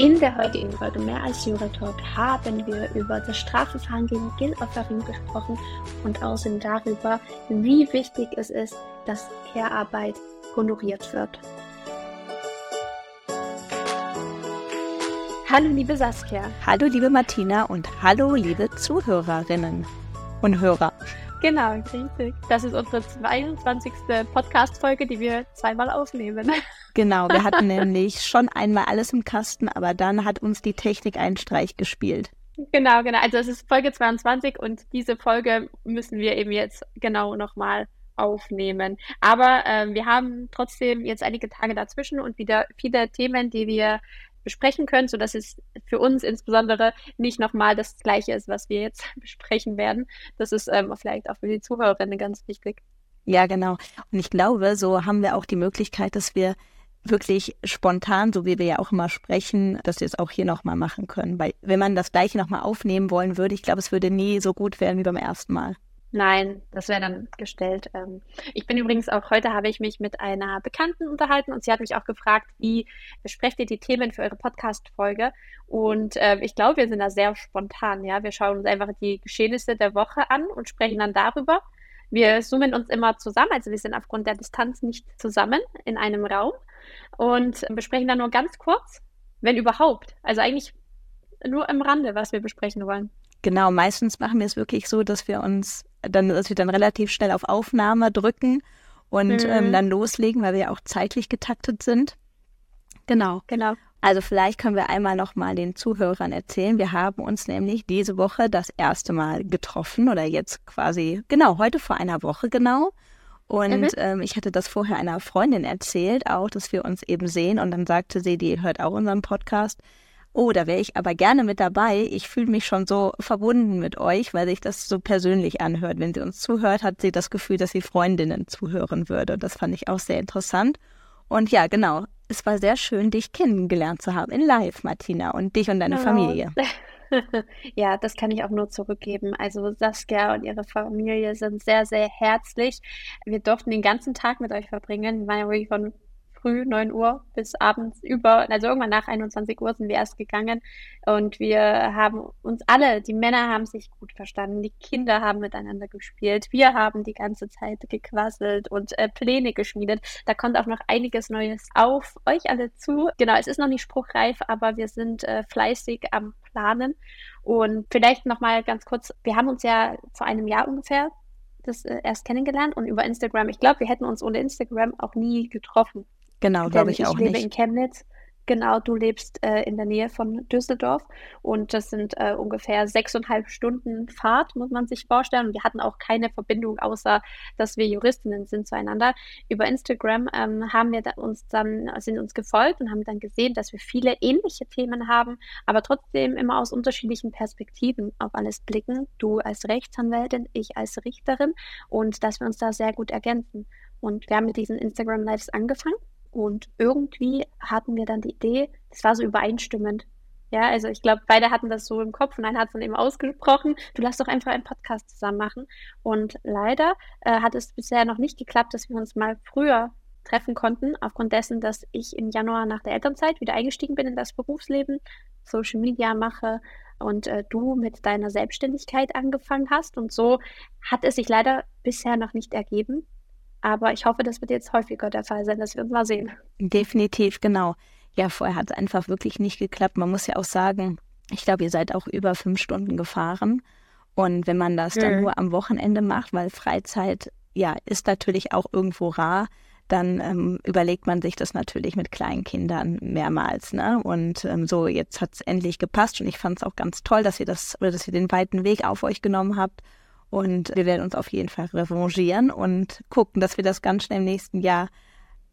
In der heutigen Folge Mehr als Jura Talk haben wir über das Strafverfahren gegen Gil Offarim gesprochen und außerdem darüber, wie wichtig es ist, dass Care-Arbeit honoriert wird. Hallo liebe Saskia. Hallo liebe Martina und hallo liebe Zuhörerinnen und Hörer. Genau, richtig. Das ist unsere 22. Podcast-Folge, die wir zweimal aufnehmen. Genau, wir hatten nämlich schon einmal alles im Kasten, aber dann hat uns die Technik einen Streich gespielt. Genau, genau. Also es ist Folge 22 und diese Folge müssen wir eben jetzt genau nochmal aufnehmen. Aber äh, wir haben trotzdem jetzt einige Tage dazwischen und wieder viele Themen, die wir besprechen können, sodass es für uns insbesondere nicht nochmal das Gleiche ist, was wir jetzt besprechen werden. Das ist ähm, vielleicht auch für die Zuhörerinnen ganz wichtig. Ja, genau. Und ich glaube, so haben wir auch die Möglichkeit, dass wir wirklich spontan, so wie wir ja auch immer sprechen, dass wir es auch hier nochmal machen können. Weil wenn man das gleiche nochmal aufnehmen wollen würde, ich glaube, es würde nie so gut werden wie beim ersten Mal. Nein, das wäre dann gestellt. Ähm, ich bin übrigens auch heute habe ich mich mit einer Bekannten unterhalten und sie hat mich auch gefragt, wie besprecht ihr die Themen für eure Podcast-Folge? Und äh, ich glaube, wir sind da sehr spontan. Ja, wir schauen uns einfach die Geschehnisse der Woche an und sprechen dann darüber. Wir zoomen uns immer zusammen, also wir sind aufgrund der Distanz nicht zusammen in einem Raum und besprechen dann nur ganz kurz, wenn überhaupt. Also eigentlich nur im Rande, was wir besprechen wollen. Genau, meistens machen wir es wirklich so, dass wir uns dann, dass wir dann relativ schnell auf Aufnahme drücken und ähm, mhm. ähm, dann loslegen, weil wir ja auch zeitlich getaktet sind. Genau. Genau. Also vielleicht können wir einmal noch mal den Zuhörern erzählen. Wir haben uns nämlich diese Woche das erste Mal getroffen oder jetzt quasi genau heute vor einer Woche genau. Und mhm. ähm, ich hatte das vorher einer Freundin erzählt, auch, dass wir uns eben sehen. Und dann sagte sie, die hört auch unseren Podcast. Oh, da wäre ich aber gerne mit dabei. Ich fühle mich schon so verbunden mit euch, weil sich das so persönlich anhört. Wenn sie uns zuhört, hat sie das Gefühl, dass sie Freundinnen zuhören würde. Das fand ich auch sehr interessant. Und ja, genau. Es war sehr schön, dich kennengelernt zu haben in Live, Martina, und dich und deine oh. Familie. ja, das kann ich auch nur zurückgeben. Also Saskia und ihre Familie sind sehr, sehr herzlich. Wir durften den ganzen Tag mit euch verbringen. Wir waren ja wirklich von früh, 9 Uhr bis abends über, also irgendwann nach 21 Uhr sind wir erst gegangen und wir haben uns alle, die Männer haben sich gut verstanden, die Kinder haben miteinander gespielt, wir haben die ganze Zeit gequasselt und äh, Pläne geschmiedet. Da kommt auch noch einiges Neues auf euch alle zu. Genau, es ist noch nicht spruchreif, aber wir sind äh, fleißig am Planen und vielleicht nochmal ganz kurz, wir haben uns ja vor einem Jahr ungefähr das äh, erst kennengelernt und über Instagram. Ich glaube, wir hätten uns ohne Instagram auch nie getroffen. Genau, glaube ich auch nicht. Ich lebe in Chemnitz. Genau, du lebst äh, in der Nähe von Düsseldorf und das sind äh, ungefähr sechseinhalb Stunden Fahrt, muss man sich vorstellen. Und wir hatten auch keine Verbindung, außer dass wir Juristinnen sind zueinander. Über Instagram ähm, haben wir da uns dann, sind uns gefolgt und haben dann gesehen, dass wir viele ähnliche Themen haben, aber trotzdem immer aus unterschiedlichen Perspektiven auf alles blicken. Du als Rechtsanwältin, ich als Richterin und dass wir uns da sehr gut ergänzen. Und wir haben mit diesen Instagram Lives angefangen und irgendwie hatten wir dann die Idee, das war so übereinstimmend. Ja, also ich glaube, beide hatten das so im Kopf und einer hat es dann eben ausgesprochen, du lass doch einfach einen Podcast zusammen machen. Und leider äh, hat es bisher noch nicht geklappt, dass wir uns mal früher treffen konnten, aufgrund dessen, dass ich im Januar nach der Elternzeit wieder eingestiegen bin in das Berufsleben, Social Media mache und äh, du mit deiner Selbstständigkeit angefangen hast. Und so hat es sich leider bisher noch nicht ergeben. Aber ich hoffe, das wird jetzt häufiger der Fall sein, dass wir uns mal sehen. Definitiv, genau. Ja, vorher hat es einfach wirklich nicht geklappt. Man muss ja auch sagen, ich glaube, ihr seid auch über fünf Stunden gefahren. Und wenn man das mhm. dann nur am Wochenende macht, weil Freizeit ja ist natürlich auch irgendwo rar, dann ähm, überlegt man sich das natürlich mit kleinen Kindern mehrmals. Ne? Und ähm, so, jetzt hat es endlich gepasst und ich fand es auch ganz toll, dass ihr das, dass ihr den weiten Weg auf euch genommen habt und wir werden uns auf jeden Fall revanchieren und gucken, dass wir das ganz schnell im nächsten Jahr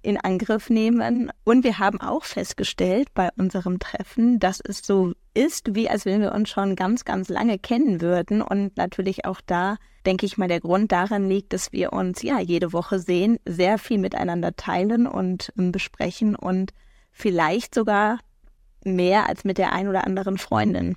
in Angriff nehmen. Und wir haben auch festgestellt bei unserem Treffen, dass es so ist, wie als wenn wir uns schon ganz, ganz lange kennen würden. Und natürlich auch da, denke ich mal, der Grund darin liegt, dass wir uns ja jede Woche sehen, sehr viel miteinander teilen und ähm, besprechen und vielleicht sogar mehr als mit der ein oder anderen Freundin.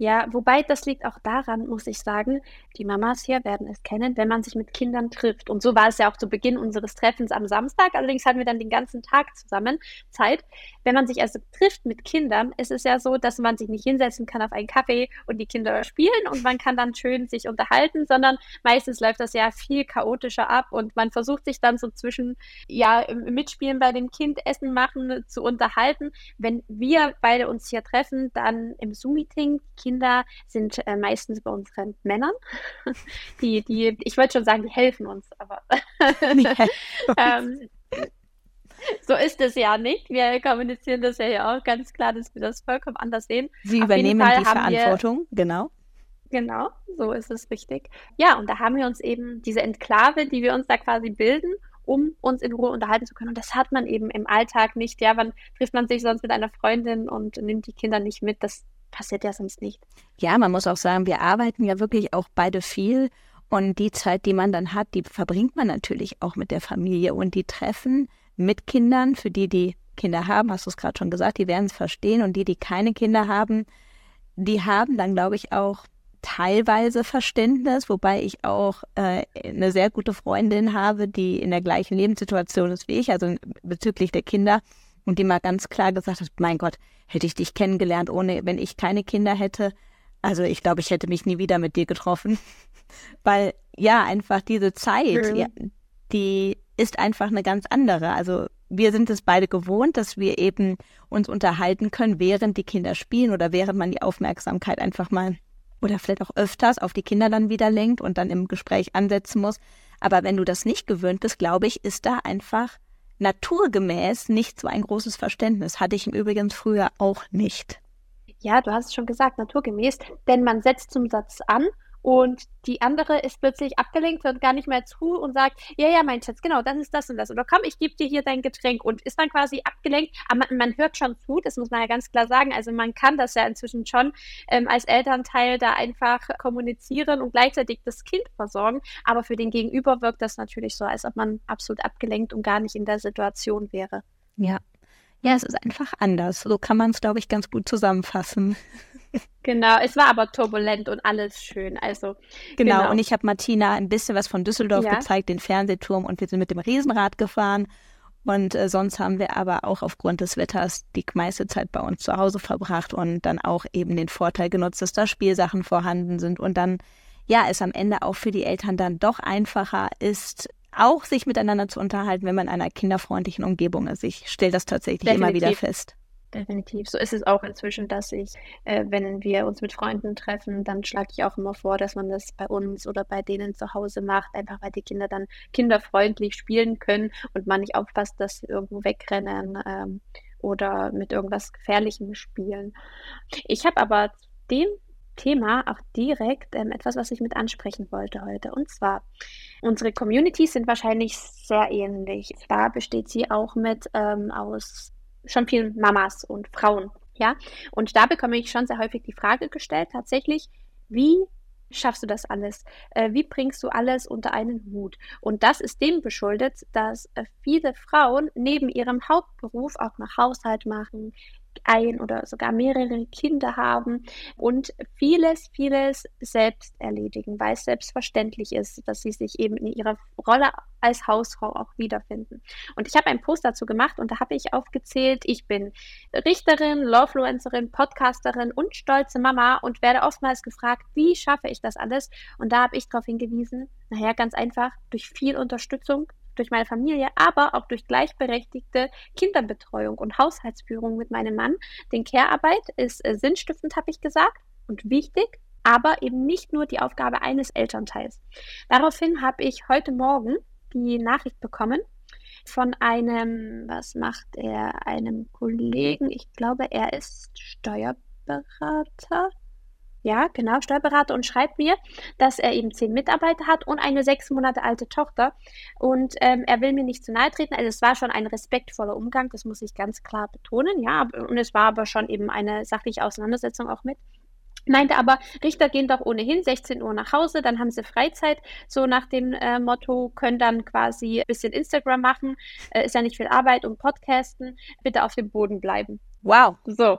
Ja, wobei das liegt auch daran, muss ich sagen, die Mamas hier werden es kennen, wenn man sich mit Kindern trifft. Und so war es ja auch zu Beginn unseres Treffens am Samstag. Allerdings hatten wir dann den ganzen Tag zusammen Zeit. Wenn man sich also trifft mit Kindern, ist es ja so, dass man sich nicht hinsetzen kann auf einen Kaffee und die Kinder spielen und man kann dann schön sich unterhalten, sondern meistens läuft das ja viel chaotischer ab und man versucht sich dann so zwischen, ja, Mitspielen bei dem Kind, Essen machen, zu unterhalten. Wenn wir beide uns hier treffen, dann im Zoom-Meeting, Kinder sind äh, meistens bei unseren Männern. Die, die, ich wollte schon sagen, die helfen uns, aber ähm, so ist es ja nicht. Wir kommunizieren das ja hier auch ganz klar, dass wir das vollkommen anders sehen. Sie Auf übernehmen die Verantwortung, wir, genau. Genau, so ist es richtig. Ja, und da haben wir uns eben diese Enklave, die wir uns da quasi bilden, um uns in Ruhe unterhalten zu können. Und das hat man eben im Alltag nicht. Ja, wann trifft man sich sonst mit einer Freundin und nimmt die Kinder nicht mit? Das passiert ja sonst nicht. Ja, man muss auch sagen, wir arbeiten ja wirklich auch beide viel. Und die Zeit, die man dann hat, die verbringt man natürlich auch mit der Familie. Und die Treffen mit Kindern, für die, die Kinder haben, hast du es gerade schon gesagt, die werden es verstehen. Und die, die keine Kinder haben, die haben dann, glaube ich, auch teilweise Verständnis, wobei ich auch äh, eine sehr gute Freundin habe, die in der gleichen Lebenssituation ist wie ich, also bezüglich der Kinder, und die mal ganz klar gesagt hat, mein Gott, hätte ich dich kennengelernt, ohne, wenn ich keine Kinder hätte, also ich glaube, ich hätte mich nie wieder mit dir getroffen, weil ja, einfach diese Zeit, ja, die ist einfach eine ganz andere. Also wir sind es beide gewohnt, dass wir eben uns unterhalten können, während die Kinder spielen oder während man die Aufmerksamkeit einfach mal oder vielleicht auch öfters auf die Kinder dann wieder lenkt und dann im Gespräch ansetzen muss. Aber wenn du das nicht gewöhnt bist, glaube ich, ist da einfach naturgemäß nicht so ein großes Verständnis. Hatte ich im Übrigen früher auch nicht. Ja, du hast es schon gesagt, naturgemäß, denn man setzt zum Satz an und die andere ist plötzlich abgelenkt, hört gar nicht mehr zu und sagt, ja, ja, mein Schatz, genau, das ist das und das. Oder komm, ich gebe dir hier dein Getränk und ist dann quasi abgelenkt. Aber man, man, hört schon zu, das muss man ja ganz klar sagen. Also man kann das ja inzwischen schon ähm, als Elternteil da einfach kommunizieren und gleichzeitig das Kind versorgen. Aber für den Gegenüber wirkt das natürlich so, als ob man absolut abgelenkt und gar nicht in der Situation wäre. Ja. Ja, es ist einfach anders. So kann man es, glaube ich, ganz gut zusammenfassen. Genau, es war aber turbulent und alles schön. Also genau, genau. und ich habe Martina ein bisschen was von Düsseldorf ja. gezeigt, den Fernsehturm und wir sind mit dem Riesenrad gefahren. Und äh, sonst haben wir aber auch aufgrund des Wetters die meiste Zeit bei uns zu Hause verbracht und dann auch eben den Vorteil genutzt, dass da Spielsachen vorhanden sind und dann ja, es am Ende auch für die Eltern dann doch einfacher ist, auch sich miteinander zu unterhalten, wenn man in einer kinderfreundlichen Umgebung ist. Ich stelle das tatsächlich Definitiv. immer wieder fest. Definitiv. So ist es auch inzwischen, dass ich, äh, wenn wir uns mit Freunden treffen, dann schlage ich auch immer vor, dass man das bei uns oder bei denen zu Hause macht, einfach weil die Kinder dann kinderfreundlich spielen können und man nicht aufpasst, dass sie irgendwo wegrennen ähm, oder mit irgendwas Gefährlichem spielen. Ich habe aber dem Thema auch direkt ähm, etwas, was ich mit ansprechen wollte heute. Und zwar, unsere Communities sind wahrscheinlich sehr ähnlich. Da besteht sie auch mit ähm, aus schon vielen Mamas und Frauen. Ja, und da bekomme ich schon sehr häufig die Frage gestellt, tatsächlich, wie schaffst du das alles? Äh, wie bringst du alles unter einen Hut? Und das ist dem beschuldet, dass äh, viele Frauen neben ihrem Hauptberuf auch noch Haushalt machen, ein oder sogar mehrere Kinder haben und vieles, vieles selbst erledigen, weil es selbstverständlich ist, dass sie sich eben in ihrer Rolle als Hausfrau auch wiederfinden. Und ich habe einen Post dazu gemacht und da habe ich aufgezählt, ich bin Richterin, Lawfluencerin, Podcasterin und stolze Mama und werde oftmals gefragt, wie schaffe ich das alles? Und da habe ich darauf hingewiesen, naja, ganz einfach, durch viel Unterstützung, durch meine Familie, aber auch durch gleichberechtigte Kinderbetreuung und Haushaltsführung mit meinem Mann. Denn Care-Arbeit ist äh, sinnstiftend, habe ich gesagt, und wichtig, aber eben nicht nur die Aufgabe eines Elternteils. Daraufhin habe ich heute Morgen die Nachricht bekommen von einem, was macht er, einem Kollegen, ich glaube, er ist Steuerberater, ja, genau, Steuerberater und schreibt mir, dass er eben zehn Mitarbeiter hat und eine sechs Monate alte Tochter. Und ähm, er will mir nicht zu nahe treten. Also es war schon ein respektvoller Umgang, das muss ich ganz klar betonen, ja. Und es war aber schon eben eine sachliche Auseinandersetzung auch mit. Meinte aber, Richter gehen doch ohnehin 16 Uhr nach Hause, dann haben sie Freizeit, so nach dem äh, Motto, können dann quasi ein bisschen Instagram machen, äh, ist ja nicht viel Arbeit und Podcasten, bitte auf dem Boden bleiben. Wow. So.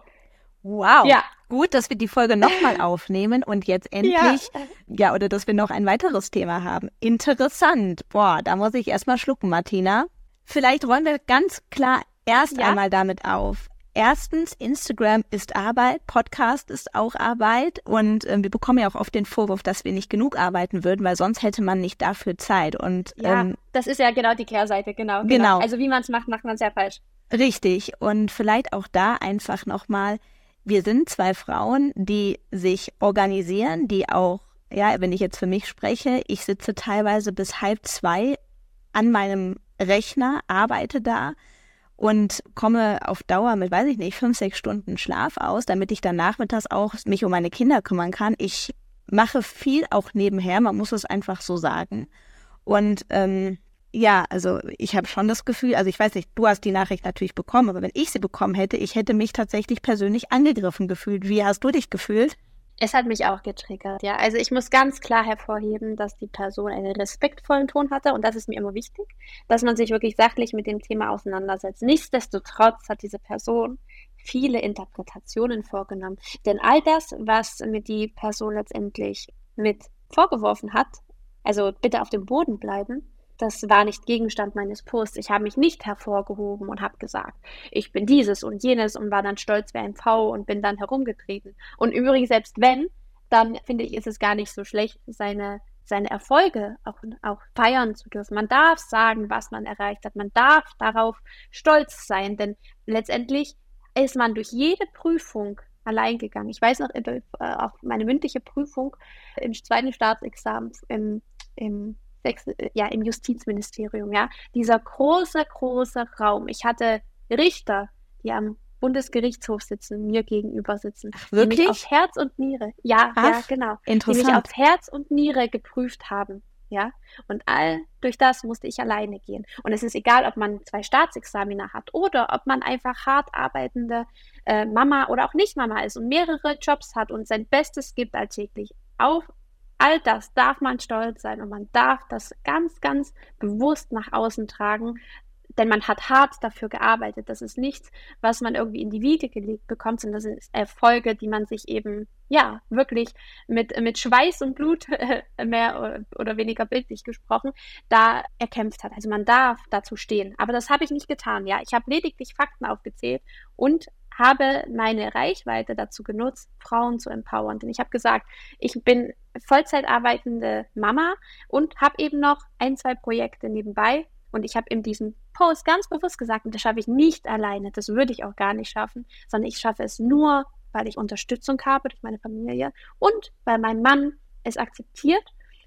Wow. Ja. Gut, dass wir die Folge nochmal aufnehmen und jetzt endlich, ja. ja, oder dass wir noch ein weiteres Thema haben. Interessant. Boah, da muss ich erstmal schlucken, Martina. Vielleicht räumen wir ganz klar erst ja. einmal damit auf. Erstens, Instagram ist Arbeit, Podcast ist auch Arbeit und äh, wir bekommen ja auch oft den Vorwurf, dass wir nicht genug arbeiten würden, weil sonst hätte man nicht dafür Zeit. Und ja, ähm, das ist ja genau die Kehrseite, genau. Genau. genau. Also wie man es macht, macht man es ja falsch. Richtig. Und vielleicht auch da einfach nochmal, wir sind zwei Frauen, die sich organisieren, die auch, ja, wenn ich jetzt für mich spreche, ich sitze teilweise bis halb zwei an meinem Rechner, arbeite da und komme auf Dauer mit, weiß ich nicht, fünf, sechs Stunden Schlaf aus, damit ich dann nachmittags auch mich um meine Kinder kümmern kann. Ich mache viel auch nebenher, man muss es einfach so sagen. Und ähm, ja, also ich habe schon das Gefühl, also ich weiß nicht, du hast die Nachricht natürlich bekommen, aber wenn ich sie bekommen hätte, ich hätte mich tatsächlich persönlich angegriffen gefühlt. Wie hast du dich gefühlt? Es hat mich auch getriggert, ja. Also ich muss ganz klar hervorheben, dass die Person einen respektvollen Ton hatte und das ist mir immer wichtig, dass man sich wirklich sachlich mit dem Thema auseinandersetzt. Nichtsdestotrotz hat diese Person viele Interpretationen vorgenommen. Denn all das, was mir die Person letztendlich mit vorgeworfen hat, also bitte auf dem Boden bleiben, das war nicht Gegenstand meines Posts. Ich habe mich nicht hervorgehoben und habe gesagt, ich bin dieses und jenes und war dann stolz wie ein V und bin dann herumgetreten. Und übrigens, selbst wenn, dann finde ich, ist es gar nicht so schlecht, seine, seine Erfolge auch, auch feiern zu dürfen. Man darf sagen, was man erreicht hat. Man darf darauf stolz sein, denn letztendlich ist man durch jede Prüfung allein gegangen. Ich weiß noch, äh, auch meine mündliche Prüfung im zweiten Staatsexamen im, im ja, im Justizministerium, ja, dieser große, große Raum. Ich hatte Richter, die am Bundesgerichtshof sitzen, mir gegenüber sitzen. Ach, wirklich? Die mich auf Herz und Niere, ja, Ach, ja, genau. Interessant. Die mich auf Herz und Niere geprüft haben. Ja, und all durch das musste ich alleine gehen. Und es ist egal, ob man zwei Staatsexaminer hat oder ob man einfach hart arbeitende äh, Mama oder auch nicht Mama ist und mehrere Jobs hat und sein Bestes gibt alltäglich. Auf all das darf man stolz sein und man darf das ganz, ganz bewusst nach außen tragen, denn man hat hart dafür gearbeitet. Das ist nichts, was man irgendwie in die Wiege gelegt bekommt, sondern das sind Erfolge, die man sich eben, ja, wirklich mit, mit Schweiß und Blut, mehr oder weniger bildlich gesprochen, da erkämpft hat. Also man darf dazu stehen. Aber das habe ich nicht getan, ja. Ich habe lediglich Fakten aufgezählt und habe meine Reichweite dazu genutzt, Frauen zu empowern. Denn ich habe gesagt, ich bin Vollzeit arbeitende Mama und habe eben noch ein, zwei Projekte nebenbei. Und ich habe in diesem Post ganz bewusst gesagt, das schaffe ich nicht alleine, das würde ich auch gar nicht schaffen, sondern ich schaffe es nur, weil ich Unterstützung habe durch meine Familie und weil mein Mann es akzeptiert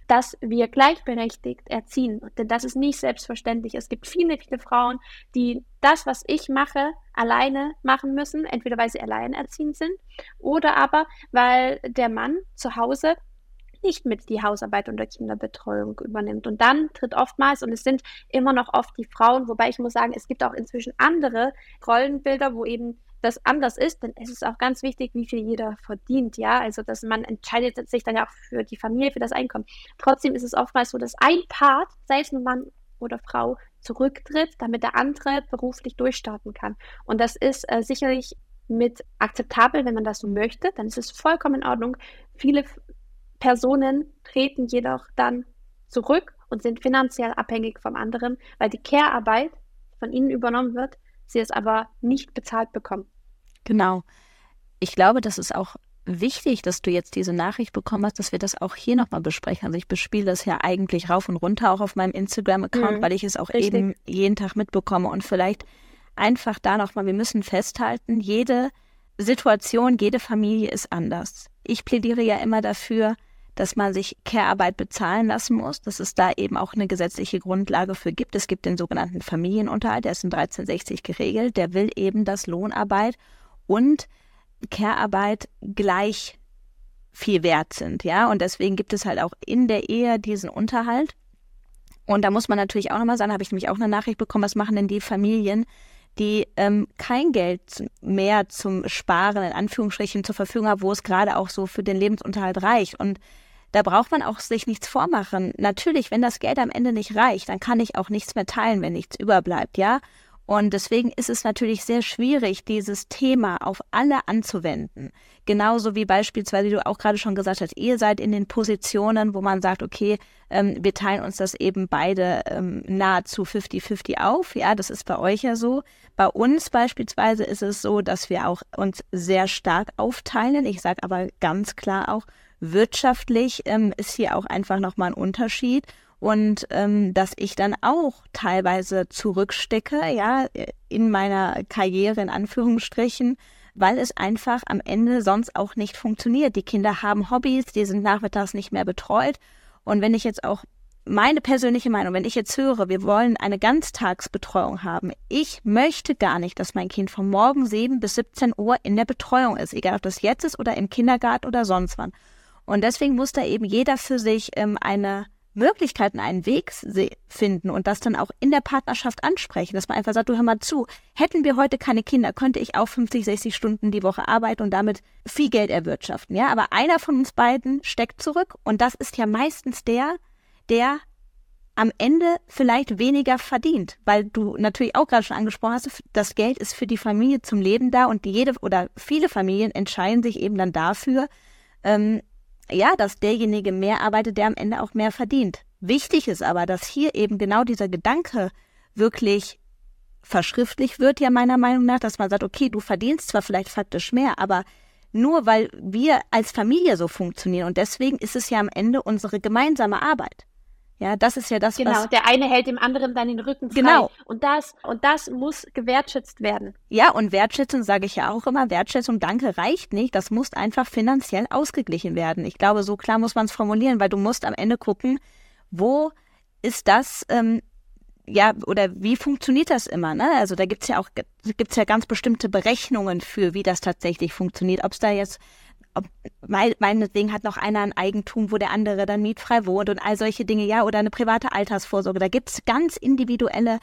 dass wir gleichberechtigt erziehen. Denn das ist nicht selbstverständlich. Es gibt viele, viele Frauen, die das, was ich mache, alleine machen müssen, entweder weil sie alleinerziehend sind oder aber weil der Mann zu Hause nicht mit die Hausarbeit und der Kinderbetreuung übernimmt. Und dann tritt oftmals, und es sind immer noch oft die Frauen, wobei ich muss sagen, es gibt auch inzwischen andere Rollenbilder, wo eben das anders ist, denn es ist auch ganz wichtig, wie viel jeder verdient, ja. Also, dass man entscheidet sich dann ja auch für die Familie, für das Einkommen. Trotzdem ist es oftmals so, dass ein Part, sei es nun Mann oder Frau, zurücktritt, damit der andere beruflich durchstarten kann. Und das ist äh, sicherlich mit akzeptabel, wenn man das so möchte, dann ist es vollkommen in Ordnung. Viele Personen treten jedoch dann zurück und sind finanziell abhängig vom anderen, weil die Care-Arbeit von ihnen übernommen wird, sie es aber nicht bezahlt bekommen. Genau. Ich glaube, das ist auch wichtig, dass du jetzt diese Nachricht bekommen hast, dass wir das auch hier nochmal besprechen. Also ich bespiele das ja eigentlich rauf und runter auch auf meinem Instagram-Account, mhm, weil ich es auch richtig. eben jeden Tag mitbekomme. Und vielleicht einfach da nochmal, wir müssen festhalten, jede Situation, jede Familie ist anders. Ich plädiere ja immer dafür, dass man sich Care-Arbeit bezahlen lassen muss, dass es da eben auch eine gesetzliche Grundlage für gibt. Es gibt den sogenannten Familienunterhalt, der ist in 1360 geregelt, der will eben, dass Lohnarbeit und Care-Arbeit gleich viel wert sind, ja, und deswegen gibt es halt auch in der Ehe diesen Unterhalt. Und da muss man natürlich auch nochmal sagen, habe ich nämlich auch eine Nachricht bekommen, was machen denn die Familien, die ähm, kein Geld mehr zum Sparen in Anführungsstrichen zur Verfügung haben, wo es gerade auch so für den Lebensunterhalt reicht. Und da braucht man auch sich nichts vormachen. Natürlich, wenn das Geld am Ende nicht reicht, dann kann ich auch nichts mehr teilen, wenn nichts überbleibt, ja. Und deswegen ist es natürlich sehr schwierig, dieses Thema auf alle anzuwenden. Genauso wie beispielsweise, wie du auch gerade schon gesagt hast, ihr seid in den Positionen, wo man sagt, okay, ähm, wir teilen uns das eben beide ähm, nahezu 50-50 auf. Ja, das ist bei euch ja so. Bei uns beispielsweise ist es so, dass wir auch uns sehr stark aufteilen. Ich sage aber ganz klar auch, wirtschaftlich ähm, ist hier auch einfach nochmal ein Unterschied und ähm, dass ich dann auch teilweise zurückstecke, ja, in meiner Karriere in Anführungsstrichen, weil es einfach am Ende sonst auch nicht funktioniert. Die Kinder haben Hobbys, die sind nachmittags nicht mehr betreut. Und wenn ich jetzt auch meine persönliche Meinung, wenn ich jetzt höre, wir wollen eine Ganztagsbetreuung haben, ich möchte gar nicht, dass mein Kind von morgen 7 bis 17 Uhr in der Betreuung ist, egal ob das jetzt ist oder im Kindergarten oder sonst wann. Und deswegen muss da eben jeder für sich ähm, eine Möglichkeiten, einen Weg finden und das dann auch in der Partnerschaft ansprechen, dass man einfach sagt, du hör mal zu, hätten wir heute keine Kinder, könnte ich auch 50, 60 Stunden die Woche arbeiten und damit viel Geld erwirtschaften, ja, aber einer von uns beiden steckt zurück und das ist ja meistens der, der am Ende vielleicht weniger verdient, weil du natürlich auch gerade schon angesprochen hast, das Geld ist für die Familie zum Leben da und jede oder viele Familien entscheiden sich eben dann dafür, ähm, ja, dass derjenige mehr arbeitet, der am Ende auch mehr verdient. Wichtig ist aber, dass hier eben genau dieser Gedanke wirklich verschriftlich wird, ja meiner Meinung nach, dass man sagt, okay, du verdienst zwar vielleicht faktisch mehr, aber nur weil wir als Familie so funktionieren und deswegen ist es ja am Ende unsere gemeinsame Arbeit. Ja, das ist ja das, genau, was. der eine hält dem anderen dann den Rücken frei. Genau. Und das, und das muss gewertschätzt werden. Ja, und Wertschätzung sage ich ja auch immer. Wertschätzung, danke, reicht nicht. Das muss einfach finanziell ausgeglichen werden. Ich glaube, so klar muss man es formulieren, weil du musst am Ende gucken, wo ist das, ähm, ja, oder wie funktioniert das immer? Ne? Also da gibt's ja auch gibt's ja ganz bestimmte Berechnungen für, wie das tatsächlich funktioniert. Ob es da jetzt ob, meinetwegen hat noch einer ein Eigentum, wo der andere dann mietfrei wohnt und all solche Dinge, ja, oder eine private Altersvorsorge. Da gibt's ganz individuelle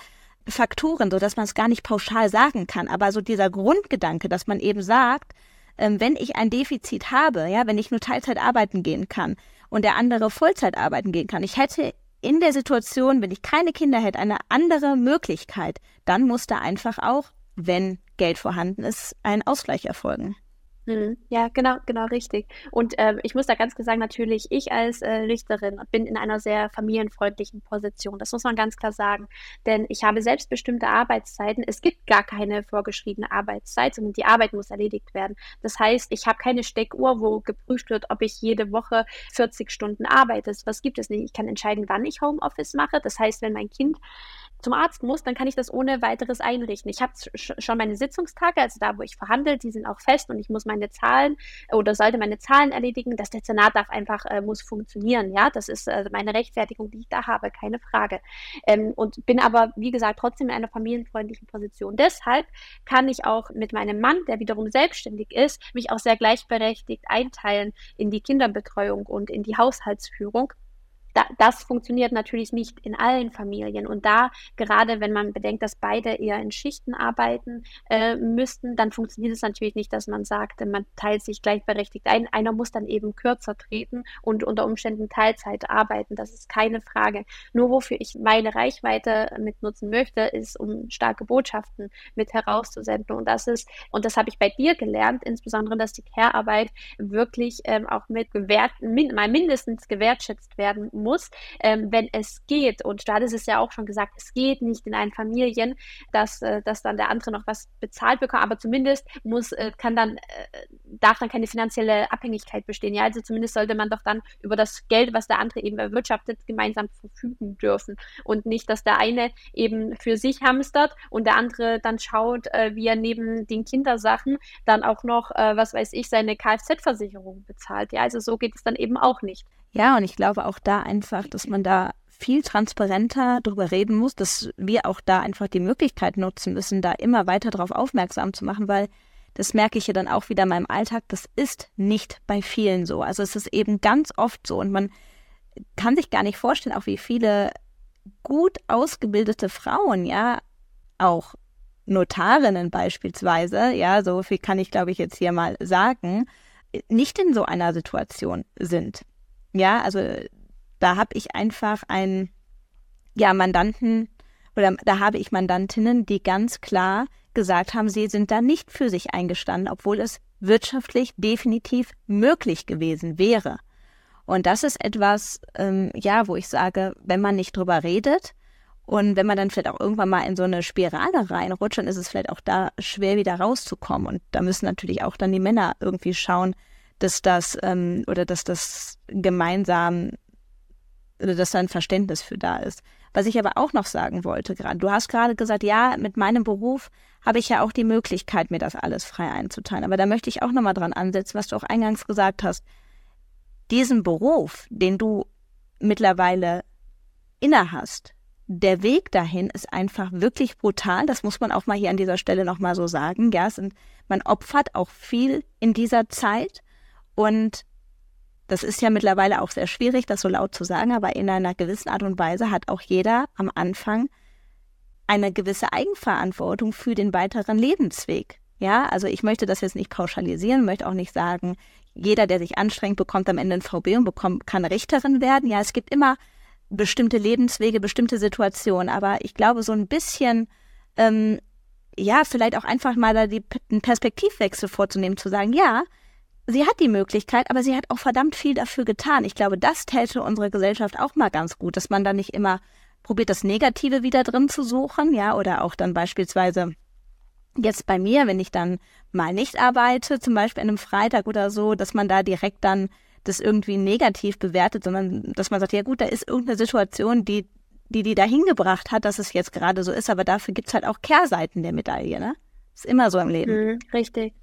Faktoren, so dass man es gar nicht pauschal sagen kann. Aber so dieser Grundgedanke, dass man eben sagt, ähm, wenn ich ein Defizit habe, ja, wenn ich nur Teilzeit arbeiten gehen kann und der andere Vollzeit arbeiten gehen kann, ich hätte in der Situation, wenn ich keine Kinder hätte, eine andere Möglichkeit, dann muss da einfach auch, wenn Geld vorhanden ist, ein Ausgleich erfolgen. Mhm. Ja, genau, genau, richtig. Und ähm, ich muss da ganz klar sagen, natürlich, ich als äh, Richterin bin in einer sehr familienfreundlichen Position. Das muss man ganz klar sagen. Denn ich habe selbstbestimmte Arbeitszeiten. Es gibt gar keine vorgeschriebene Arbeitszeit, sondern die Arbeit muss erledigt werden. Das heißt, ich habe keine Steckuhr, wo geprüft wird, ob ich jede Woche 40 Stunden arbeite. Was gibt es nicht? Ich kann entscheiden, wann ich Homeoffice mache. Das heißt, wenn mein Kind zum Arzt muss, dann kann ich das ohne weiteres einrichten. Ich habe schon meine Sitzungstage, also da, wo ich verhandle, die sind auch fest und ich muss meine Zahlen oder sollte meine Zahlen erledigen. Das Dezernat darf einfach, äh, muss funktionieren. Ja, das ist äh, meine Rechtfertigung, die ich da habe, keine Frage. Ähm, und bin aber, wie gesagt, trotzdem in einer familienfreundlichen Position. Deshalb kann ich auch mit meinem Mann, der wiederum selbstständig ist, mich auch sehr gleichberechtigt einteilen in die Kinderbetreuung und in die Haushaltsführung da, das funktioniert natürlich nicht in allen Familien. Und da, gerade wenn man bedenkt, dass beide eher in Schichten arbeiten äh, müssten, dann funktioniert es natürlich nicht, dass man sagt, man teilt sich gleichberechtigt ein. Einer muss dann eben kürzer treten und unter Umständen Teilzeit arbeiten. Das ist keine Frage. Nur wofür ich meine Reichweite mitnutzen möchte, ist, um starke Botschaften mit herauszusenden. Und das ist, und das habe ich bei dir gelernt, insbesondere, dass die Care-Arbeit wirklich ähm, auch mit gewährt, min, mal mindestens gewertschätzt werden muss ähm, wenn es geht. Und da hat es ja auch schon gesagt, es geht nicht in allen Familien, dass, äh, dass dann der andere noch was bezahlt bekommt, aber zumindest muss, äh, kann dann, äh, darf dann keine finanzielle Abhängigkeit bestehen. Ja, also zumindest sollte man doch dann über das Geld, was der andere eben erwirtschaftet, gemeinsam verfügen dürfen. Und nicht, dass der eine eben für sich hamstert und der andere dann schaut, äh, wie er neben den Kindersachen dann auch noch, äh, was weiß ich, seine Kfz-Versicherung bezahlt. Ja, also so geht es dann eben auch nicht. Ja, und ich glaube auch da einfach, dass man da viel transparenter darüber reden muss, dass wir auch da einfach die Möglichkeit nutzen müssen, da immer weiter darauf aufmerksam zu machen, weil das merke ich ja dann auch wieder in meinem Alltag, das ist nicht bei vielen so. Also es ist eben ganz oft so und man kann sich gar nicht vorstellen, auch wie viele gut ausgebildete Frauen, ja, auch Notarinnen beispielsweise, ja, so viel kann ich glaube ich jetzt hier mal sagen, nicht in so einer Situation sind. Ja, also da habe ich einfach einen ja, Mandanten oder da habe ich Mandantinnen, die ganz klar gesagt haben, sie sind da nicht für sich eingestanden, obwohl es wirtschaftlich definitiv möglich gewesen wäre. Und das ist etwas, ähm, ja, wo ich sage, wenn man nicht drüber redet und wenn man dann vielleicht auch irgendwann mal in so eine Spirale reinrutscht, dann ist es vielleicht auch da schwer wieder rauszukommen. Und da müssen natürlich auch dann die Männer irgendwie schauen, dass das ähm, oder dass das gemeinsam oder dass da ein Verständnis für da ist. Was ich aber auch noch sagen wollte gerade, du hast gerade gesagt, ja, mit meinem Beruf habe ich ja auch die Möglichkeit, mir das alles frei einzuteilen. Aber da möchte ich auch nochmal dran ansetzen, was du auch eingangs gesagt hast. Diesen Beruf, den du mittlerweile innehast, der Weg dahin ist einfach wirklich brutal. Das muss man auch mal hier an dieser Stelle nochmal so sagen. Ja, sind, man opfert auch viel in dieser Zeit und das ist ja mittlerweile auch sehr schwierig, das so laut zu sagen, aber in einer gewissen Art und Weise hat auch jeder am Anfang eine gewisse Eigenverantwortung für den weiteren Lebensweg. Ja, also ich möchte das jetzt nicht pauschalisieren, möchte auch nicht sagen, jeder, der sich anstrengt, bekommt am Ende ein VB und bekommt, kann Richterin werden. Ja, es gibt immer bestimmte Lebenswege, bestimmte Situationen, aber ich glaube, so ein bisschen, ähm, ja, vielleicht auch einfach mal da die, einen Perspektivwechsel vorzunehmen, zu sagen, ja, sie hat die Möglichkeit, aber sie hat auch verdammt viel dafür getan. Ich glaube, das täte unsere Gesellschaft auch mal ganz gut, dass man da nicht immer probiert, das Negative wieder drin zu suchen, ja, oder auch dann beispielsweise jetzt bei mir, wenn ich dann mal nicht arbeite, zum Beispiel an einem Freitag oder so, dass man da direkt dann das irgendwie negativ bewertet, sondern dass man sagt, ja gut, da ist irgendeine Situation, die die, die dahin gebracht hat, dass es jetzt gerade so ist, aber dafür gibt es halt auch Kehrseiten der Medaille, ne? Ist immer so im Leben. Mhm, richtig.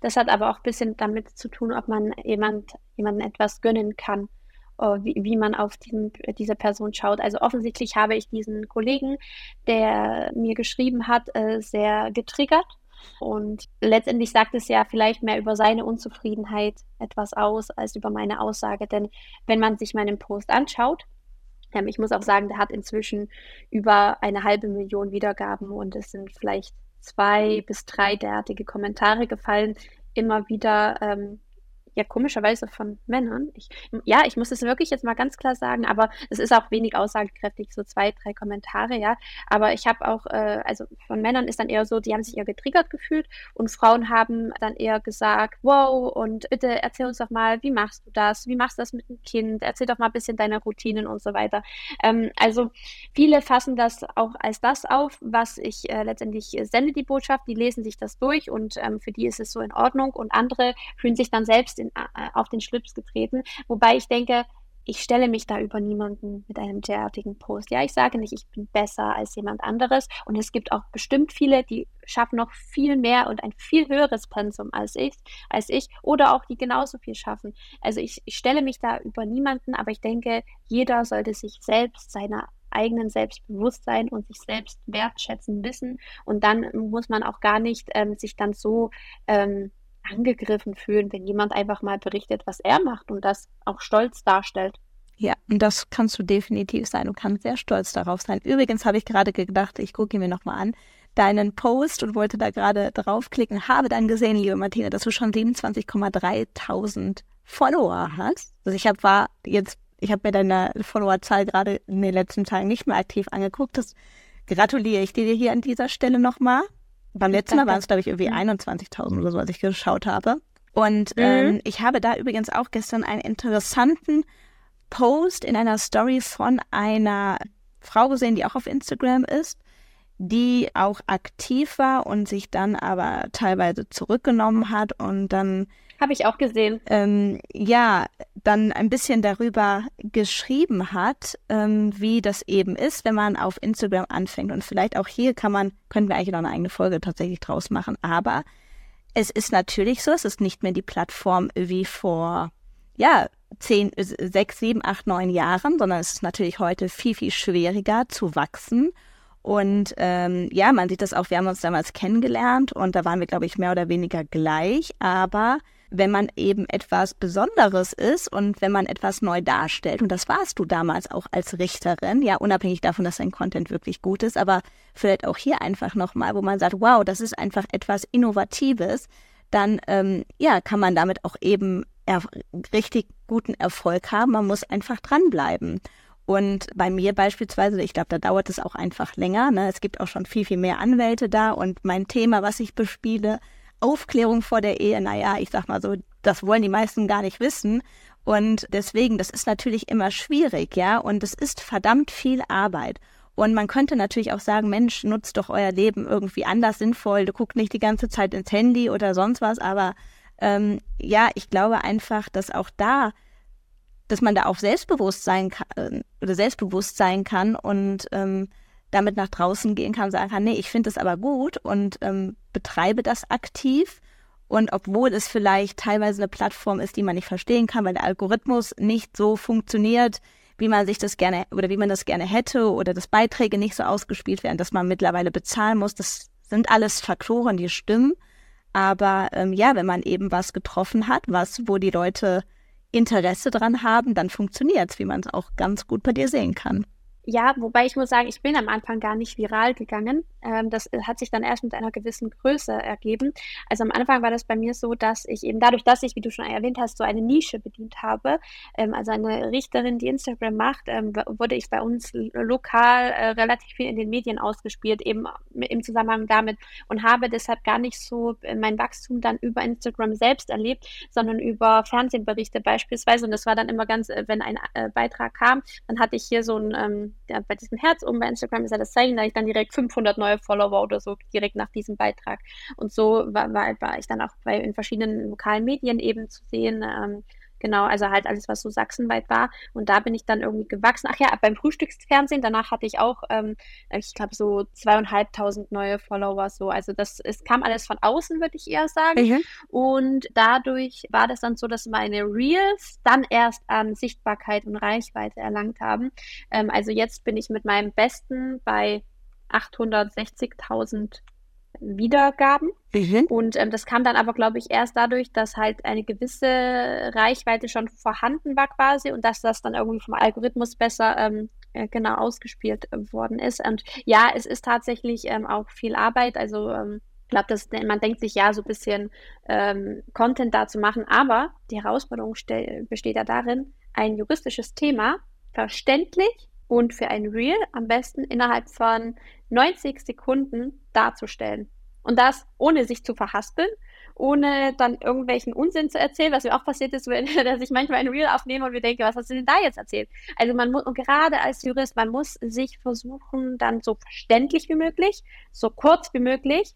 Das hat aber auch ein bisschen damit zu tun, ob man jemand, jemandem etwas gönnen kann. Äh, wie, wie man auf diesen, diese Person schaut. Also offensichtlich habe ich diesen Kollegen, der mir geschrieben hat, äh, sehr getriggert. Und letztendlich sagt es ja vielleicht mehr über seine Unzufriedenheit etwas aus als über meine Aussage. Denn wenn man sich meinen Post anschaut, ähm, ich muss auch sagen, der hat inzwischen über eine halbe Million Wiedergaben und es sind vielleicht zwei bis drei derartige Kommentare gefallen. Immer wieder ähm, ja komischerweise von Männern. Ich, ja, ich muss es wirklich jetzt mal ganz klar sagen, aber es ist auch wenig aussagekräftig, so zwei, drei Kommentare, ja. Aber ich habe auch, äh, also von Männern ist dann eher so, die haben sich eher getriggert gefühlt und Frauen haben dann eher gesagt, wow, und bitte erzähl uns doch mal, wie machst du das? Wie machst du das mit dem Kind? Erzähl doch mal ein bisschen deine Routinen und so weiter. Ähm, also viele fassen das auch als das auf, was ich äh, letztendlich sende, die Botschaft, die lesen sich das durch und ähm, für die ist es so in Ordnung und andere fühlen sich dann selbst in, äh, auf den Schlips getreten. Wobei ich denke, ich stelle mich da über niemanden mit einem derartigen Post. Ja, ich sage nicht, ich bin besser als jemand anderes. Und es gibt auch bestimmt viele, die schaffen noch viel mehr und ein viel höheres Pensum als ich, als ich, oder auch die genauso viel schaffen. Also ich, ich stelle mich da über niemanden, aber ich denke, jeder sollte sich selbst seiner eigenen Selbstbewusstsein und sich selbst wertschätzen wissen. Und dann muss man auch gar nicht ähm, sich dann so ähm, angegriffen fühlen, wenn jemand einfach mal berichtet, was er macht und das auch stolz darstellt. Ja, und das kannst du definitiv sein. Du kannst sehr stolz darauf sein. Übrigens habe ich gerade gedacht, ich gucke mir nochmal an, deinen Post und wollte da gerade draufklicken, habe dann gesehen, liebe Martina, dass du schon 27,3 Follower hast. Also ich habe war jetzt, ich habe mir deine Followerzahl gerade in den letzten Tagen nicht mehr aktiv angeguckt. Das gratuliere ich dir hier an dieser Stelle nochmal. Beim letzten Mal waren es, glaube ich, irgendwie 21.000 oder so, als ich geschaut habe. Und mhm. ähm, ich habe da übrigens auch gestern einen interessanten Post in einer Story von einer Frau gesehen, die auch auf Instagram ist, die auch aktiv war und sich dann aber teilweise zurückgenommen hat und dann habe ich auch gesehen. Ähm, ja, dann ein bisschen darüber geschrieben hat, ähm, wie das eben ist, wenn man auf Instagram anfängt. Und vielleicht auch hier kann man, können wir eigentlich noch eine eigene Folge tatsächlich draus machen. Aber es ist natürlich so, es ist nicht mehr die Plattform wie vor, ja, zehn, sechs, sieben, acht, neun Jahren, sondern es ist natürlich heute viel, viel schwieriger zu wachsen. Und ähm, ja, man sieht das auch, wir haben uns damals kennengelernt und da waren wir, glaube ich, mehr oder weniger gleich, aber wenn man eben etwas Besonderes ist und wenn man etwas neu darstellt. Und das warst du damals auch als Richterin, ja, unabhängig davon, dass dein Content wirklich gut ist, aber vielleicht auch hier einfach nochmal, wo man sagt, wow, das ist einfach etwas Innovatives, dann ähm, ja, kann man damit auch eben richtig guten Erfolg haben. Man muss einfach dranbleiben. Und bei mir beispielsweise, ich glaube, da dauert es auch einfach länger. Ne? Es gibt auch schon viel, viel mehr Anwälte da. Und mein Thema, was ich bespiele, Aufklärung vor der Ehe, naja, ich sag mal so, das wollen die meisten gar nicht wissen. Und deswegen, das ist natürlich immer schwierig, ja. Und es ist verdammt viel Arbeit. Und man könnte natürlich auch sagen, Mensch, nutzt doch euer Leben irgendwie anders sinnvoll. Du guckst nicht die ganze Zeit ins Handy oder sonst was. Aber ähm, ja, ich glaube einfach, dass auch da dass man da auch selbstbewusst sein kann äh, oder selbstbewusst sein kann und ähm, damit nach draußen gehen kann und sagen kann, nee, ich finde es aber gut und ähm, betreibe das aktiv. Und obwohl es vielleicht teilweise eine Plattform ist, die man nicht verstehen kann, weil der Algorithmus nicht so funktioniert, wie man sich das gerne oder wie man das gerne hätte oder dass Beiträge nicht so ausgespielt werden, dass man mittlerweile bezahlen muss, das sind alles Faktoren, die stimmen. Aber ähm, ja, wenn man eben was getroffen hat, was, wo die Leute Interesse dran haben, dann funktioniert es, wie man es auch ganz gut bei dir sehen kann. Ja, wobei ich muss sagen, ich bin am Anfang gar nicht viral gegangen. Ähm, das äh, hat sich dann erst mit einer gewissen Größe ergeben. Also am Anfang war das bei mir so, dass ich eben dadurch, dass ich, wie du schon erwähnt hast, so eine Nische bedient habe, ähm, also eine Richterin, die Instagram macht, ähm, wurde ich bei uns lokal äh, relativ viel in den Medien ausgespielt, eben im Zusammenhang damit und habe deshalb gar nicht so äh, mein Wachstum dann über Instagram selbst erlebt, sondern über Fernsehberichte beispielsweise. Und das war dann immer ganz, äh, wenn ein äh, Beitrag kam, dann hatte ich hier so ein ähm, ja, bei diesem Herz oben bei Instagram ist ja das Zeichen, da ich dann direkt 500 neue Follower oder so direkt nach diesem Beitrag. Und so war, war, war ich dann auch bei in verschiedenen lokalen Medien eben zu sehen. Ähm, Genau, also halt alles, was so sachsenweit war. Und da bin ich dann irgendwie gewachsen. Ach ja, beim Frühstücksfernsehen, danach hatte ich auch, ähm, ich glaube, so zweieinhalbtausend neue Follower. So. Also das es kam alles von außen, würde ich eher sagen. Mhm. Und dadurch war das dann so, dass meine Reels dann erst an Sichtbarkeit und Reichweite erlangt haben. Ähm, also jetzt bin ich mit meinem Besten bei 860.000 Wiedergaben. Mhm. Und ähm, das kam dann aber, glaube ich, erst dadurch, dass halt eine gewisse Reichweite schon vorhanden war quasi und dass das dann irgendwie vom Algorithmus besser ähm, äh, genau ausgespielt äh, worden ist. Und ja, es ist tatsächlich ähm, auch viel Arbeit. Also ähm, ich glaube, man denkt sich ja so ein bisschen ähm, Content da zu machen, aber die Herausforderung besteht ja darin, ein juristisches Thema verständlich und für ein Reel am besten innerhalb von 90 Sekunden darzustellen. Und das ohne sich zu verhaspeln, ohne dann irgendwelchen Unsinn zu erzählen, was mir auch passiert ist, wenn, dass ich manchmal ein Reel aufnehme und wir denken, was hast du denn da jetzt erzählt? Also man muss, und gerade als Jurist, man muss sich versuchen, dann so verständlich wie möglich, so kurz wie möglich,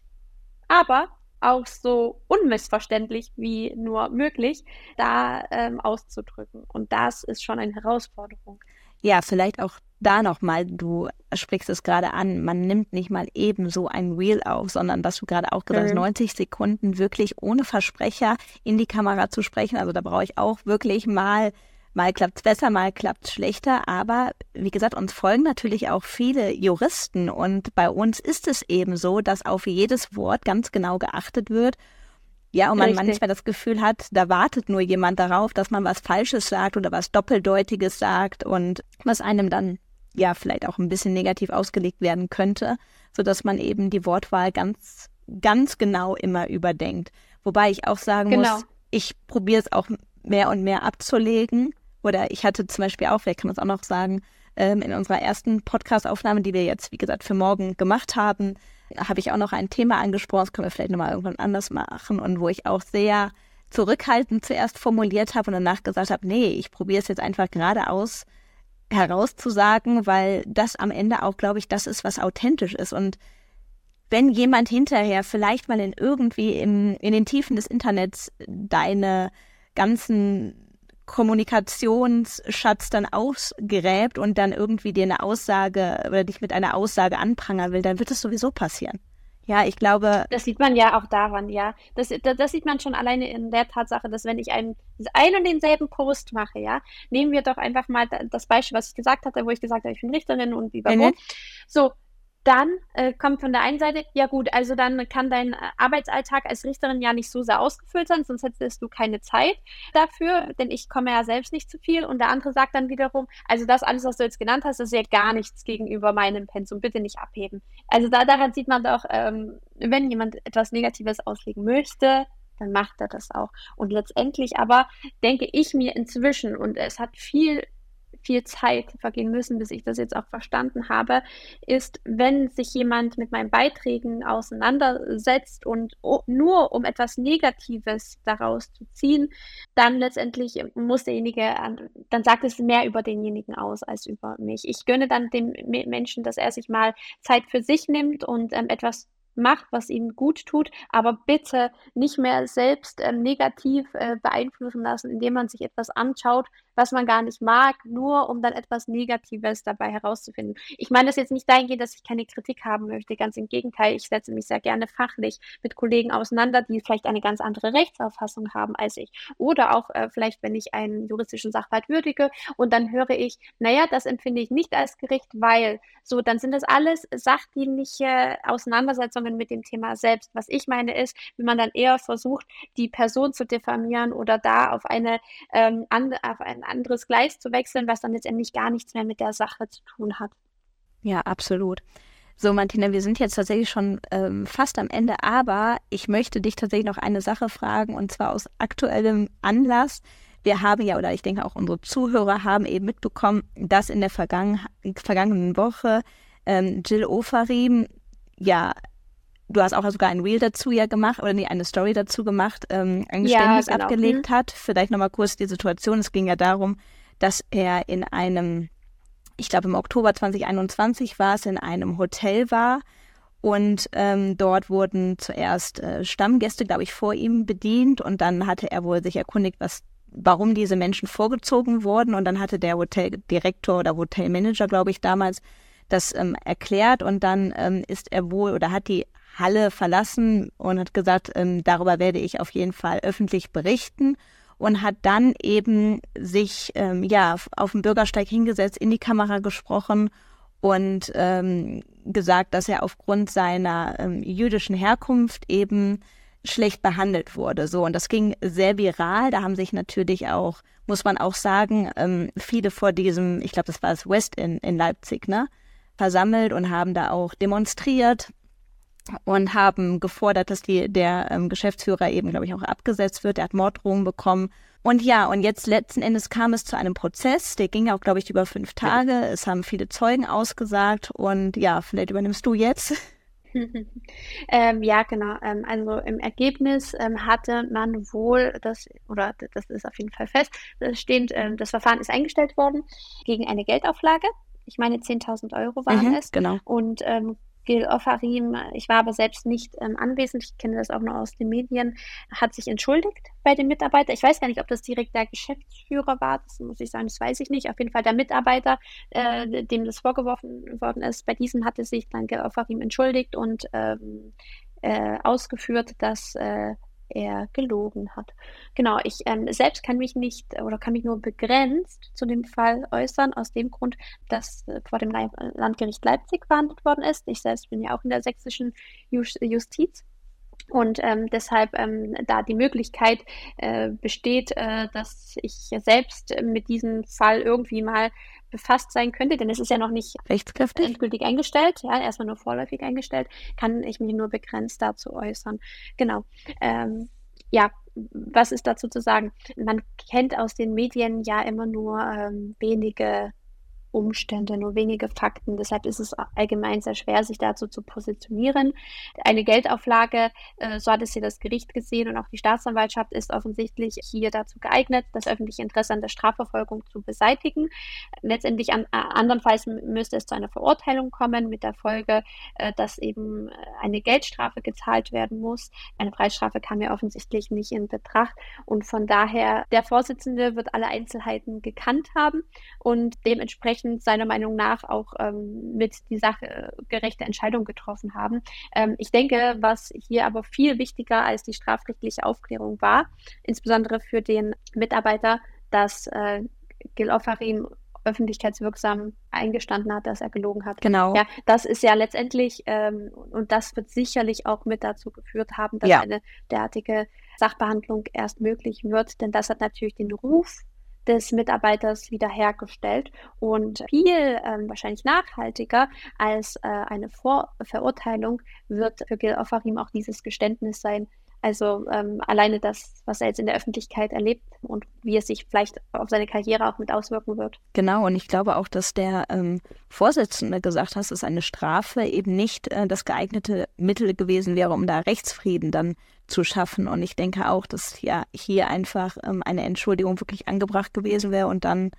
aber auch so unmissverständlich wie nur möglich, da ähm, auszudrücken. Und das ist schon eine Herausforderung. Ja, vielleicht auch da nochmal, du sprichst es gerade an, man nimmt nicht mal eben so ein Reel auf, sondern was du gerade auch gesagt hast, mhm. 90 Sekunden wirklich ohne Versprecher in die Kamera zu sprechen. Also da brauche ich auch wirklich mal, mal klappt es besser, mal klappt es schlechter. Aber wie gesagt, uns folgen natürlich auch viele Juristen und bei uns ist es eben so, dass auf jedes Wort ganz genau geachtet wird. Ja, und man Richtig. manchmal das Gefühl hat, da wartet nur jemand darauf, dass man was Falsches sagt oder was Doppeldeutiges sagt und was einem dann ja vielleicht auch ein bisschen negativ ausgelegt werden könnte, sodass man eben die Wortwahl ganz, ganz genau immer überdenkt. Wobei ich auch sagen genau. muss, ich probiere es auch mehr und mehr abzulegen. Oder ich hatte zum Beispiel auch, vielleicht kann man es auch noch sagen, ähm, in unserer ersten Podcast-Aufnahme, die wir jetzt, wie gesagt, für morgen gemacht haben, habe ich auch noch ein Thema angesprochen, das können wir vielleicht nochmal irgendwann anders machen und wo ich auch sehr zurückhaltend zuerst formuliert habe und danach gesagt habe, nee, ich probiere es jetzt einfach geradeaus herauszusagen, weil das am Ende auch, glaube ich, das ist, was authentisch ist. Und wenn jemand hinterher vielleicht mal in irgendwie im, in den Tiefen des Internets deine ganzen Kommunikationsschatz dann ausgräbt und dann irgendwie dir eine Aussage oder dich mit einer Aussage anprangern will, dann wird es sowieso passieren. Ja, ich glaube. Das sieht man ja auch daran, ja. Das, das, das, sieht man schon alleine in der Tatsache, dass wenn ich einen, einen und denselben Post mache, ja, nehmen wir doch einfach mal das Beispiel, was ich gesagt hatte, wo ich gesagt habe, ich bin Richterin und wie mhm. So, dann äh, kommt von der einen Seite, ja gut, also dann kann dein äh, Arbeitsalltag als Richterin ja nicht so sehr ausgefüllt sein, sonst hättest du keine Zeit dafür, denn ich komme ja selbst nicht zu viel. Und der andere sagt dann wiederum, also das alles, was du jetzt genannt hast, ist ja gar nichts gegenüber meinem Pensum, bitte nicht abheben. Also da, daran sieht man doch, ähm, wenn jemand etwas Negatives auslegen möchte, dann macht er das auch. Und letztendlich aber denke ich mir inzwischen, und es hat viel viel Zeit vergehen müssen, bis ich das jetzt auch verstanden habe, ist, wenn sich jemand mit meinen Beiträgen auseinandersetzt und nur um etwas Negatives daraus zu ziehen, dann letztendlich muss derjenige, dann sagt es mehr über denjenigen aus als über mich. Ich gönne dann dem Menschen, dass er sich mal Zeit für sich nimmt und ähm, etwas macht, was ihm gut tut, aber bitte nicht mehr selbst ähm, negativ äh, beeinflussen lassen, indem man sich etwas anschaut, was man gar nicht mag, nur um dann etwas Negatives dabei herauszufinden. Ich meine das jetzt nicht dahingehend, dass ich keine Kritik haben möchte, ganz im Gegenteil, ich setze mich sehr gerne fachlich mit Kollegen auseinander, die vielleicht eine ganz andere Rechtsauffassung haben als ich. Oder auch äh, vielleicht, wenn ich einen juristischen Sachverhalt würdige und dann höre ich, naja, das empfinde ich nicht als Gericht, weil so, dann sind das alles sachdienliche Auseinandersetzungen mit dem Thema selbst. Was ich meine ist, wenn man dann eher versucht, die Person zu diffamieren oder da auf eine ähm, auf ein anderes Gleis zu wechseln, was dann letztendlich gar nichts mehr mit der Sache zu tun hat. Ja, absolut. So, Martina, wir sind jetzt tatsächlich schon ähm, fast am Ende, aber ich möchte dich tatsächlich noch eine Sache fragen und zwar aus aktuellem Anlass. Wir haben ja, oder ich denke auch unsere Zuhörer haben eben mitbekommen, dass in der vergangen, vergangenen Woche ähm, Jill Ofarim ja du hast auch sogar ein Reel dazu ja gemacht oder nee, eine Story dazu gemacht, ähm, ein Geständnis ja, genau. abgelegt mhm. hat. Vielleicht nochmal kurz die Situation. Es ging ja darum, dass er in einem, ich glaube im Oktober 2021 war es, in einem Hotel war und ähm, dort wurden zuerst äh, Stammgäste, glaube ich, vor ihm bedient und dann hatte er wohl sich erkundigt, was warum diese Menschen vorgezogen wurden und dann hatte der Hoteldirektor oder Hotelmanager, glaube ich, damals das ähm, erklärt und dann ähm, ist er wohl oder hat die Halle verlassen und hat gesagt, ähm, darüber werde ich auf jeden Fall öffentlich berichten und hat dann eben sich ähm, ja auf dem Bürgersteig hingesetzt, in die Kamera gesprochen und ähm, gesagt, dass er aufgrund seiner ähm, jüdischen Herkunft eben schlecht behandelt wurde. So und das ging sehr viral. Da haben sich natürlich auch, muss man auch sagen, ähm, viele vor diesem, ich glaube, das war das West in, in Leipzig, ne, versammelt und haben da auch demonstriert und haben gefordert, dass die, der ähm, Geschäftsführer eben, glaube ich, auch abgesetzt wird. Er hat Morddrohungen bekommen. Und ja, und jetzt letzten Endes kam es zu einem Prozess, der ging auch, glaube ich, über fünf Tage. Es haben viele Zeugen ausgesagt. Und ja, vielleicht übernimmst du jetzt. ähm, ja, genau. Ähm, also im Ergebnis ähm, hatte man wohl das, oder das ist auf jeden Fall fest, das steht, ähm, das Verfahren ist eingestellt worden gegen eine Geldauflage. Ich meine, 10.000 Euro waren mhm, es. Genau. Und ähm, Gil Ofarim, ich war aber selbst nicht ähm, anwesend, ich kenne das auch nur aus den Medien, hat sich entschuldigt bei den Mitarbeitern. Ich weiß gar nicht, ob das direkt der Geschäftsführer war, das muss ich sagen, das weiß ich nicht. Auf jeden Fall der Mitarbeiter, äh, dem das vorgeworfen worden ist, bei diesem hatte sich dann Gil Ofarim entschuldigt und ähm, äh, ausgeführt, dass äh, er gelogen hat. Genau, ich ähm, selbst kann mich nicht oder kann mich nur begrenzt zu dem Fall äußern, aus dem Grund, dass äh, vor dem Le Landgericht Leipzig verhandelt worden ist. Ich selbst bin ja auch in der sächsischen Just Justiz. Und ähm, deshalb, ähm, da die Möglichkeit äh, besteht, äh, dass ich selbst mit diesem Fall irgendwie mal befasst sein könnte, denn es ist ja noch nicht rechtskräftig endgültig eingestellt, ja, erstmal nur vorläufig eingestellt, kann ich mich nur begrenzt dazu äußern. Genau. Ähm, ja, was ist dazu zu sagen? Man kennt aus den Medien ja immer nur ähm, wenige Umstände, nur wenige Fakten. Deshalb ist es allgemein sehr schwer, sich dazu zu positionieren. Eine Geldauflage, äh, so hat es hier das Gericht gesehen und auch die Staatsanwaltschaft ist offensichtlich hier dazu geeignet, das öffentliche Interesse an der Strafverfolgung zu beseitigen. Letztendlich an, äh, andernfalls müsste es zu einer Verurteilung kommen mit der Folge, äh, dass eben äh, eine Geldstrafe gezahlt werden muss. Eine Freistrafe kam ja offensichtlich nicht in Betracht und von daher der Vorsitzende wird alle Einzelheiten gekannt haben und dementsprechend dementsprechend seiner Meinung nach auch ähm, mit die Sache gerechte Entscheidung getroffen haben. Ähm, ich denke, was hier aber viel wichtiger als die strafrechtliche Aufklärung war, insbesondere für den Mitarbeiter, dass äh, Gil Ofarim öffentlichkeitswirksam eingestanden hat, dass er gelogen hat. Genau. Ja, das ist ja letztendlich, ähm, und das wird sicherlich auch mit dazu geführt haben, dass ja. eine derartige Sachbehandlung erst möglich wird, denn das hat natürlich den Ruf des Mitarbeiters wiederhergestellt und viel ähm, wahrscheinlich nachhaltiger als äh, eine Vor Verurteilung wird für Gil Ofarim auch dieses Geständnis sein, Also ähm, alleine das, was er jetzt in der Öffentlichkeit erlebt und wie es sich vielleicht auf seine Karriere auch mit auswirken wird. Genau, und ich glaube auch, dass der ähm, Vorsitzende gesagt hat, dass eine Strafe eben nicht äh, das geeignete Mittel gewesen wäre, um da Rechtsfrieden dann zu schaffen. Und ich denke auch, dass ja hier einfach ähm, eine Entschuldigung wirklich angebracht gewesen wäre und dann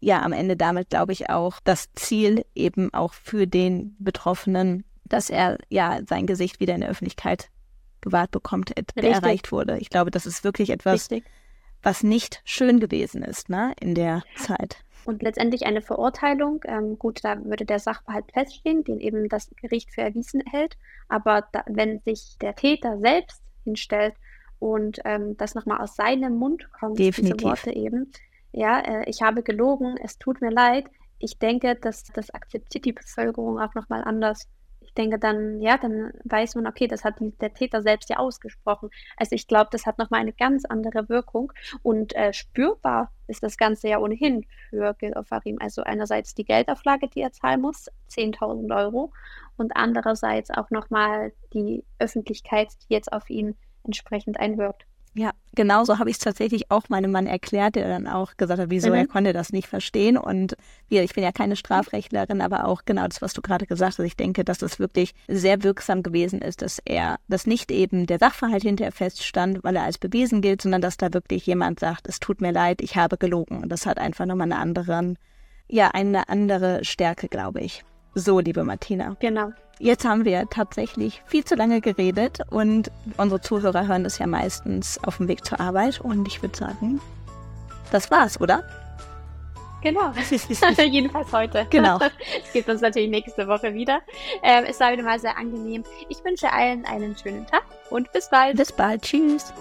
ja am Ende damit, glaube ich, auch das Ziel eben auch für den Betroffenen, dass er ja sein Gesicht wieder in der Öffentlichkeit gewahrt bekommt, der erreicht wurde. Ich glaube, das ist wirklich etwas, Richtig. was nicht schön gewesen ist ne, in der Zeit. Und letztendlich eine Verurteilung, ähm, gut, da würde der Sachverhalt feststehen, den eben das Gericht für erwiesen hält. Aber da, wenn sich der Täter selbst hinstellt und ähm, das nochmal aus seinem Mund kommt, Definitiv. diese Worte eben, ja, äh, ich habe gelogen, es tut mir leid, ich denke, dass das akzeptiert die Bevölkerung auch nochmal anders ich denke dann, ja, dann weiß man, okay, das hat der Täter selbst ja ausgesprochen. Also ich glaube, das hat nochmal eine ganz andere Wirkung und äh, spürbar ist das Ganze ja ohnehin für Gil Ofarim. Also einerseits die Geldauflage, die er zahlen muss, 10.000 Euro und andererseits auch nochmal die Öffentlichkeit, die jetzt auf ihn entsprechend einwirkt. Ja, genauso habe ich es tatsächlich auch meinem Mann erklärt, der dann auch gesagt hat, wieso mhm. er konnte das nicht verstehen. Und wir, ich bin ja keine Strafrechtlerin, aber auch genau das, was du gerade gesagt hast. Ich denke, dass das wirklich sehr wirksam gewesen ist, dass er, dass nicht eben der Sachverhalt hinterher feststand, weil er als bewiesen gilt, sondern dass da wirklich jemand sagt, es tut mir leid, ich habe gelogen. Und das hat einfach nochmal eine andere, ja, eine andere Stärke, glaube ich. So, liebe Martina. Genau. Jetzt haben wir tatsächlich viel zu lange geredet und unsere Zuhörer hören das ja meistens auf dem Weg zur Arbeit und ich würde sagen, das war's, oder? Genau, jedenfalls heute. Genau. Es gibt uns natürlich nächste Woche wieder. Ähm, es war wieder mal sehr angenehm. Ich wünsche allen einen schönen Tag und bis bald. Bis bald. Tschüss.